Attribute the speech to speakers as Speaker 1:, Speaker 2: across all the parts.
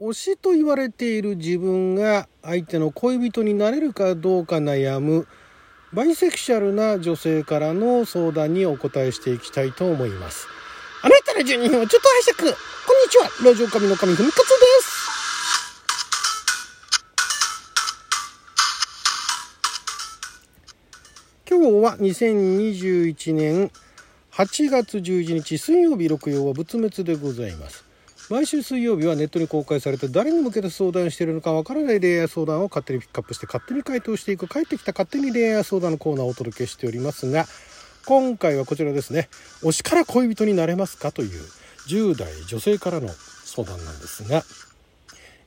Speaker 1: 推しと言われている自分が相手の恋人になれるかどうか悩むバイセクシャルな女性からの相談にお答えしていきたいと思います。あなたの12分をちょっと拝借。こんにちは。ラジオ神の神ふみかつです。今日は2021年8月11日水曜日六曜は仏滅でございます。毎週水曜日はネットに公開されて誰に向けて相談しているのかわからない恋愛相談を勝手にピックアップして勝手に回答していく帰ってきた勝手に恋愛相談のコーナーをお届けしておりますが今回はこちらですね。推しから恋人になれますかという10代女性からの相談なんですが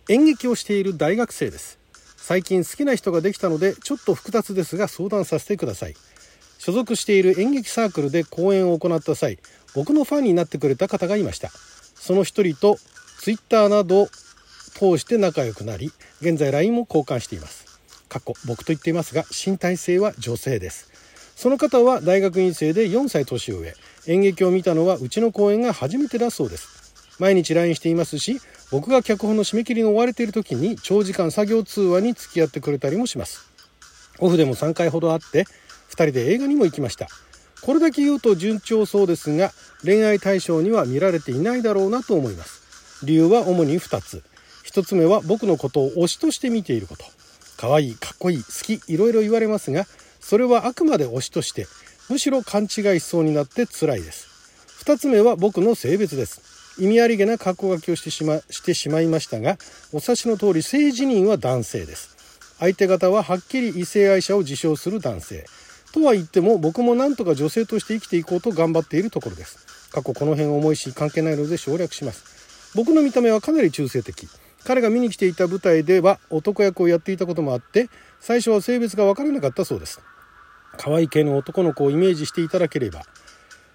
Speaker 1: 演劇をしている大学生です。最近好きな人ができたのでちょっと複雑ですが相談させてください。所属している演劇サークルで公演を行った際僕のファンになってくれた方がいました。その一人と Twitter など通して仲良くなり現在 LINE も交換しています。過去僕と言っていますが身体性は女性です。その方は大学院生で4歳年上。演劇を見たのはうちの公演が初めてだそうです。毎日 LINE していますし僕が脚本の締め切りに追われている時に長時間作業通話に付き合ってくれたりもします。オフでも3回ほど会って2人で映画にも行きました。これだけ言うと順調そうですが恋愛対象には見られていないだろうなと思います。理由は主に2つ。1つ目は僕のことを推しとして見ていること。可愛いかっこいい好きいろいろ言われますがそれはあくまで推しとしてむしろ勘違いしそうになって辛いです。2つ目は僕の性別です。意味ありげな格好書きをしてしましてしまいましたがお察しの通り性自認は男性です。相手方ははっきり異性愛者を自称する男性。とは言っても僕もなんとか女性として生きていこうと頑張っているところです。過去この辺重いし関係ないので省略します。僕の見た目はかなり中性的。彼が見に来ていた舞台では男役をやっていたこともあって最初は性別が分からなかったそうです。可愛い系の男の子をイメージしていただければ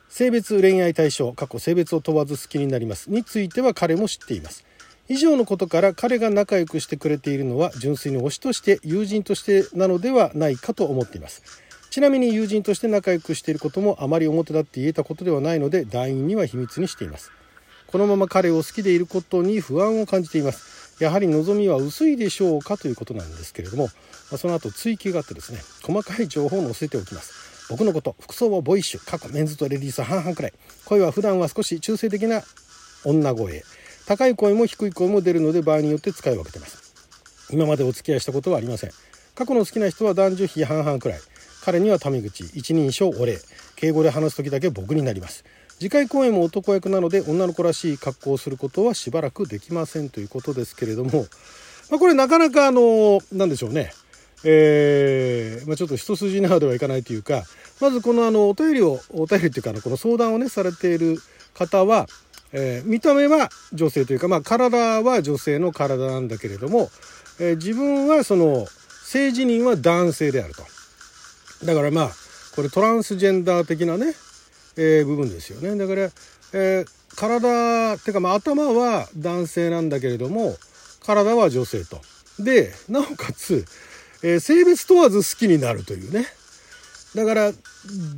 Speaker 1: 性別恋愛対象過去性別を問わず好きになります。については彼も知っています。以上のことから彼が仲良くしてくれているのは純粋に推しとして友人としてなのではないかと思っています。ちなみに友人として仲良くしていることもあまり表立って言えたことではないので団員には秘密にしています。このまま彼を好きでいることに不安を感じています。やはり望みは薄いでしょうかということなんですけれども、その後追記があってですね細かい情報を載せておきます。僕のこと服装はボイッシュ過去メンズとレディース半々くらい。声は普段は少し中性的な女声。高い声も低い声も出るので場合によって使い分けてます。今までお付き合いしたことはありません。過去の好きな人は男女比半々くらい。彼にはタメ口一人称お礼。敬語で話す時だけ僕になります。次回公演も男役なので女の子らしい格好をすることはしばらくできませんということですけれども、まあ、これなかなかあの何でしょうね。えー、まあ、ちょっと一筋縄ではいかないというかまずこのあのお便りをお便りっていうかこの相談をねされている方は、えー、見た目は女性というか、まあ、体は女性の体なんだけれども、えー、自分はその性自認は男性であると。だからまあこれトランスジェンダー的なね、えー、部分ですよね。だから、えー、体っていうかまあ頭は男性なんだけれども体は女性と。でなおかつ、えー、性別問わず好きになるというね。だから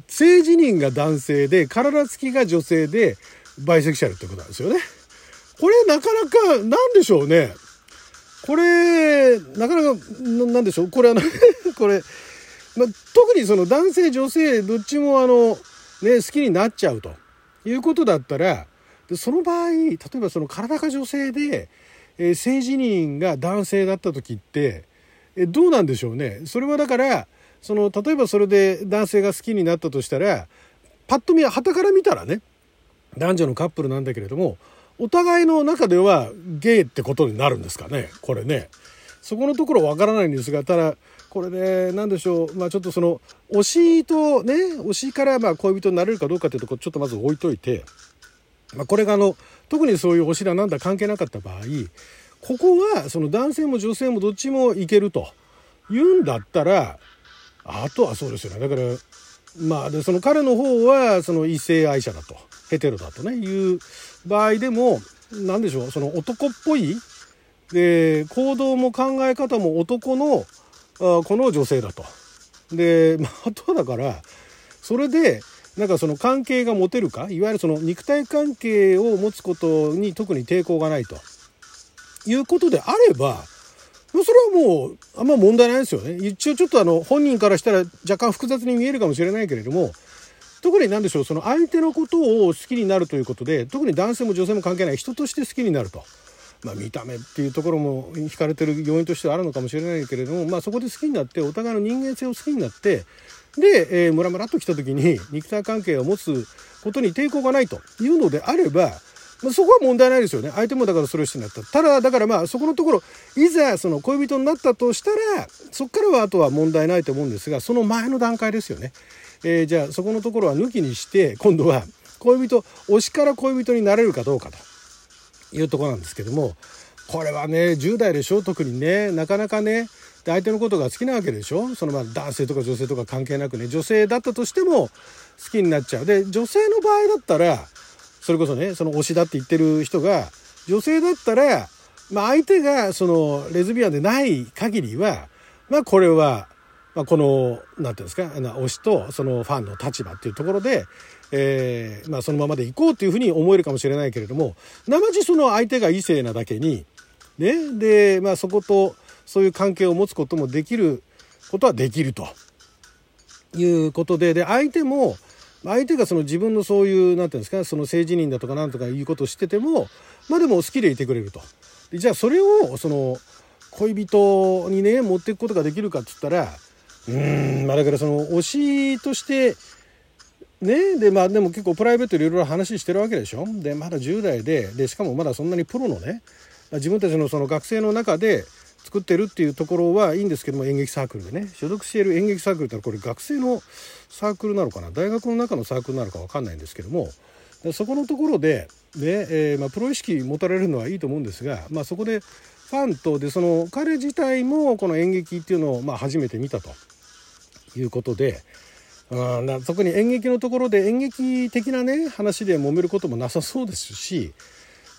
Speaker 1: 性自認が男性で体つきが女性でバイセクシャルってことなんですよね。これなかなかなんでしょうね。これなかなかなんでしょう。これあの これまあ、特にその男性女性どっちもあの、ね、好きになっちゃうと。いうことだったらその場合例えばその体が女性で、えー、性自認が男性だった時って、えどうなんでしょうね。それはだからその例えばそれで男性が好きになったとしたらパッと見はたから見たらね男女のカップルなんだけれどもお互いの中ではゲイってことになるんですかね。これね。そこのところわからないんですがただこれね何でしょう。まあちょっとその推しとね推しからまあ恋人になれるかどうかっていうところちょっとまず置いといて、まあ、これがあの特にそういう推しだなんだ関係なかった場合ここはその男性も女性もどっちもいけると言うんだったらあとはそうですよね。だからまあでその彼の方はその異性愛者だと。ヘテロだとねいう場合でも何でしょう。その男っぽいで行動も考え方も男のこの女性だと。で、まあ、あとはだからそれでなんかその関係が持てるかいわゆるその肉体関係を持つことに特に抵抗がないということであればそれはもうあんま問題ないですよね。一応ちょっとあの本人からしたら若干複雑に見えるかもしれないけれども特に何でしょうその相手のことを好きになるということで特に男性も女性も関係ない人として好きになると。まあ、見た目っていうところも惹かれてる要因としてはあるのかもしれないけれども、まあ、そこで好きになってお互いの人間性を好きになってで、えー、ムラムラっと来た時に 肉体関係を持つことに抵抗がないというのであればまあ、そこは問題ないですよね。相手もだからそれをしてなった。ただだからまあそこのところいざその恋人になったとしたらそこからはあとは問題ないと思うんですがその前の段階ですよね、えー、じゃあそこのところは抜きにして今度は恋人推しから恋人になれるかどうかと。いうとこなんですけどもこれはね10代でしょ特にね。なかなかね相手のことが好きなわけでしょ。そのまあ男性とか女性とか関係なくね女性だったとしても好きになっちゃう。で女性の場合だったらそれこそねその推しだって言ってる人が女性だったら、まあ、相手がそのレズビアンでない限りはまあこれは、まあ、この何て言うんですか推しとそのファンの立場っていうところで、えーまあ、そのままでいこうっていうふうに思えるかもしれないけれどもなまじその相手が異性なだけにねで、まあ、そことそういう関係を持つこともできることはできるということでで相手も相手がその自分のそういう何て言うんですかその性自認だとかなんとかいうことを知っててもまあでも好きでいてくれると。じゃあそれをその恋人にね持っていくことができるかっつったらうんまあだからその推しとしてねでまあでも結構プライベートでいろいろ話してるわけでしょ？でまだ10代ででしかもまだそんなにプロのね自分たちのその学生の中で作ってるっていうところはいいんですけども演劇サークルでね所属している演劇サークルってこれ学生のサークルなのかな？大学の中のサークルなのか分かんないんですけどもそこのところでね、えー、まあ、プロ意識持たれるのはいいと思うんですが、まあ、そこでファンとでその彼自体もこの演劇っていうのをまあ初めて見たということで。うん、そこに演劇のところで演劇的なね話で揉めることもなさそうですし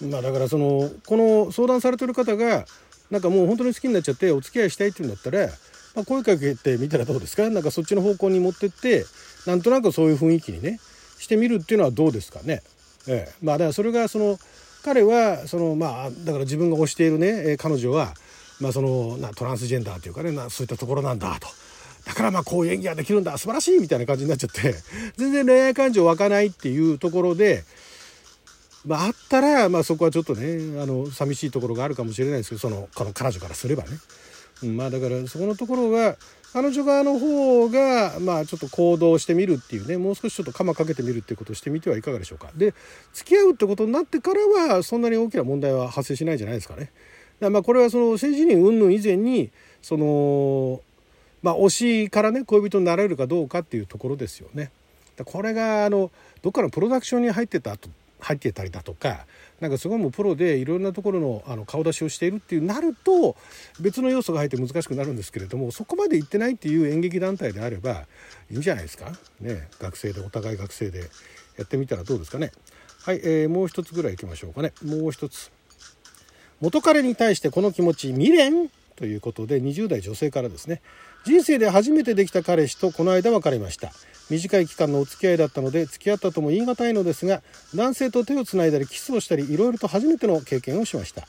Speaker 1: まあだからそのこの相談されてる方がなんかもう本当に好きになっちゃってお付き合いしたいっていうんだったら、まあ、声かけてみたらどうですか？なんかそっちの方向に持ってってなんとなくそういう雰囲気にねしてみるっていうのはどうですかね？ええ、まあだからそれがその彼はそのまあだから自分が推しているね彼女はまあそのなトランスジェンダーというかねそういったところなんだと。だからまあこういう演技ができるんだ素晴らしいみたいな感じになっちゃって 全然恋愛感情湧かないっていうところでまあ、あったら、まあ、そこはちょっとねあの寂しいところがあるかもしれないですけどそのこの彼女からすればね、まあだからそこのところは彼女側の方がまあちょっと行動してみるっていうねもう少しちょっと鎌かけてみるっていうことをしてみてはいかがでしょうかで付き合うってことになってからはそんなに大きな問題は発生しないじゃないですかね。だかまあこれはその政治人云々以前にそのまあ推しからね恋人になれるかどうかっていうところですよね。これがあのどっかのプロダクションに入ってた入ってたりだとかなんかすごいもうプロでいろんなところのあの顔出しをしているっていうなると別の要素が入って難しくなるんですけれどもそこまで行ってないっていう演劇団体であればいいんじゃないですか？ね学生でお互い学生でやってみたらどうですかね？はい、えー、もう一つぐらい行きましょうかね。もう一つ。元彼に対してこの気持ち未練？ということで20代女性からですね。人生で初めてできた彼氏とこの間別れました。短い期間のお付き合いだったので付き合ったとも言い難いのですが男性と手をつないだりキスをしたりいろいろと初めての経験をしました。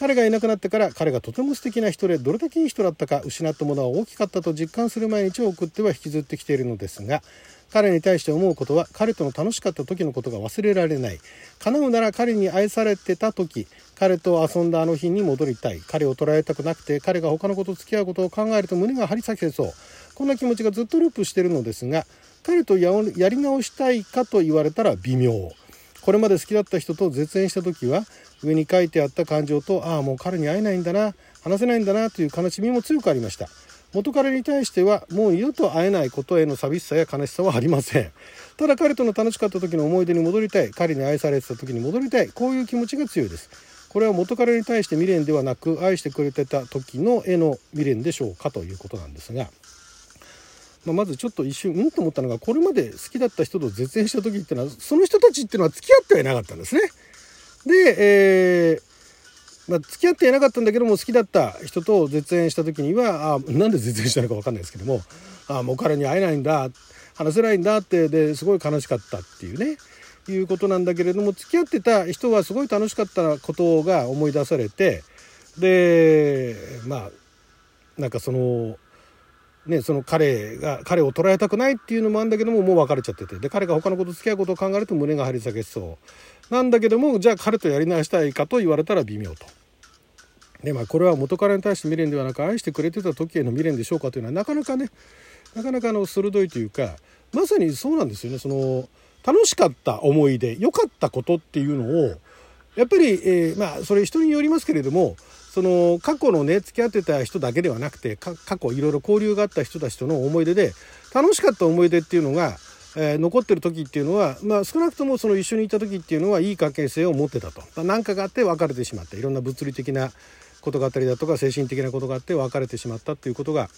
Speaker 1: 彼がいなくなってから彼がとても素敵な人でどれだけいい人だったか失ったものは大きかったと実感する毎日を送っては引きずってきているのですが彼に対して思うことは彼との楽しかった時のことが忘れられない。叶うなら彼に愛されてた時彼と遊んだあの日に戻りたい。彼を捉えたくなくて彼が他の子と付き合うことを考えると胸が張り裂けそう。こんな気持ちがずっとループしているのですが彼とやり直したいかと言われたら微妙。これまで好きだった人と絶縁した時は上に書いてあった感情とああもう彼に会えないんだな話せないんだなという悲しみも強くありました。元彼に対してはもう二度と会えないことへの寂しさや悲しさはありません。ただ彼との楽しかった時の思い出に戻りたい。彼に愛されてた時に戻りたい。こういう気持ちが強いです。これは元彼に対して未練ではなく愛してくれてた時の絵の未練でしょうかということなんですが。まあ、まずちょっと一瞬うんと思ったのがこれまで好きだった人と絶縁した時っていうのはその人たちっていうのは付き合ってはいなかったんですね。で、えー、まあ、付き合っていなかったんだけども好きだった人と絶縁した時にはあなんで絶縁したのか分かんないですけどもあもう彼に会えないんだ話せないんだってですごい悲しかったっていうね。いうことなんだけれども付き合ってた人はすごい楽しかったことが思い出されてでまあなんかそのね、その彼が彼を捉えたくないっていうのもあるんだけどももう別れちゃってて。で彼が他のこと付き合うことを考えると胸が張り裂けそう。なんだけどもじゃあ彼とやり直したいかと言われたら微妙と。でまあこれは元彼に対して未練ではなく愛してくれてた時への未練でしょうかというのはなかなかねなかなかの鋭いというかまさにそうなんですよね。その楽しかった思い出良かったことっていうのをやっぱり、えー、まあそれ人によりますけれどもその過去のね付き合ってた人だけではなくて過去いろいろ交流があった人たちとの思い出で楽しかった思い出っていうのが、えー、残ってる時っていうのは、まあ、少なくともその一緒にいた時っていうのはいい関係性を持ってたと。何、かがあって別れてしまった。いろんな物理的なことがあったりだとか精神的なことがあって別れてしまったっていうことが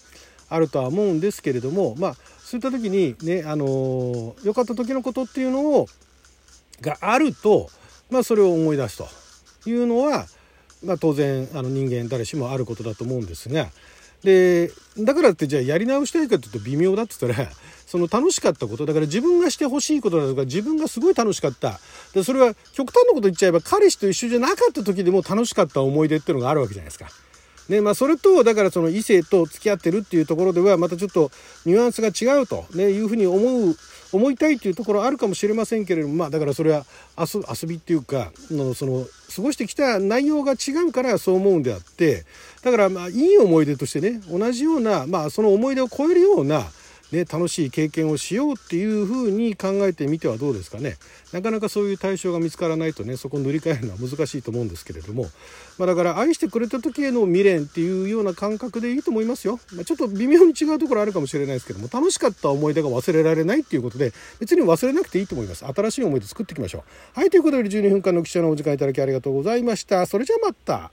Speaker 1: あるとは思うんですけれどもまあそういった時にねあの良かった時のことっていうのをがあるとまあそれを思い出すというのはまあ、当然あの人間誰しもあることだと思うんですがでだからってじゃあやり直したいかっていうと微妙だって言ったら その楽しかったことだから自分がしてほしいことだとか自分がすごい楽しかったでそれは極端なこと言っちゃえば彼氏と一緒じゃなかった時でも楽しかった思い出っていうのがあるわけじゃないですか。ねまあ、それとだからその異性と付き合ってるっていうところではまたちょっとニュアンスが違うと、ね、いうふうに思う思いたいというところあるかもしれませんけれどもまあだからそれは遊びっていうかのその過ごしてきた内容が違うからそう思うんであってだからまあいい思い出としてね同じようなまあその思い出を超えるようなね、楽しい経験をしようっていうふうに考えてみてはどうですかね。なかなかそういう対象が見つからないとねそこを塗り替えるのは難しいと思うんですけれども、まあ、だから愛してくれた時への未練っていうような感覚でいいと思いますよ、まあ、ちょっと微妙に違うところあるかもしれないですけども楽しかった思い出が忘れられないっていうことで別に忘れなくていいと思います。新しい思い出作っていきましょう。はいということで12分間の記者のお時間いただきありがとうございました。それじゃあまた。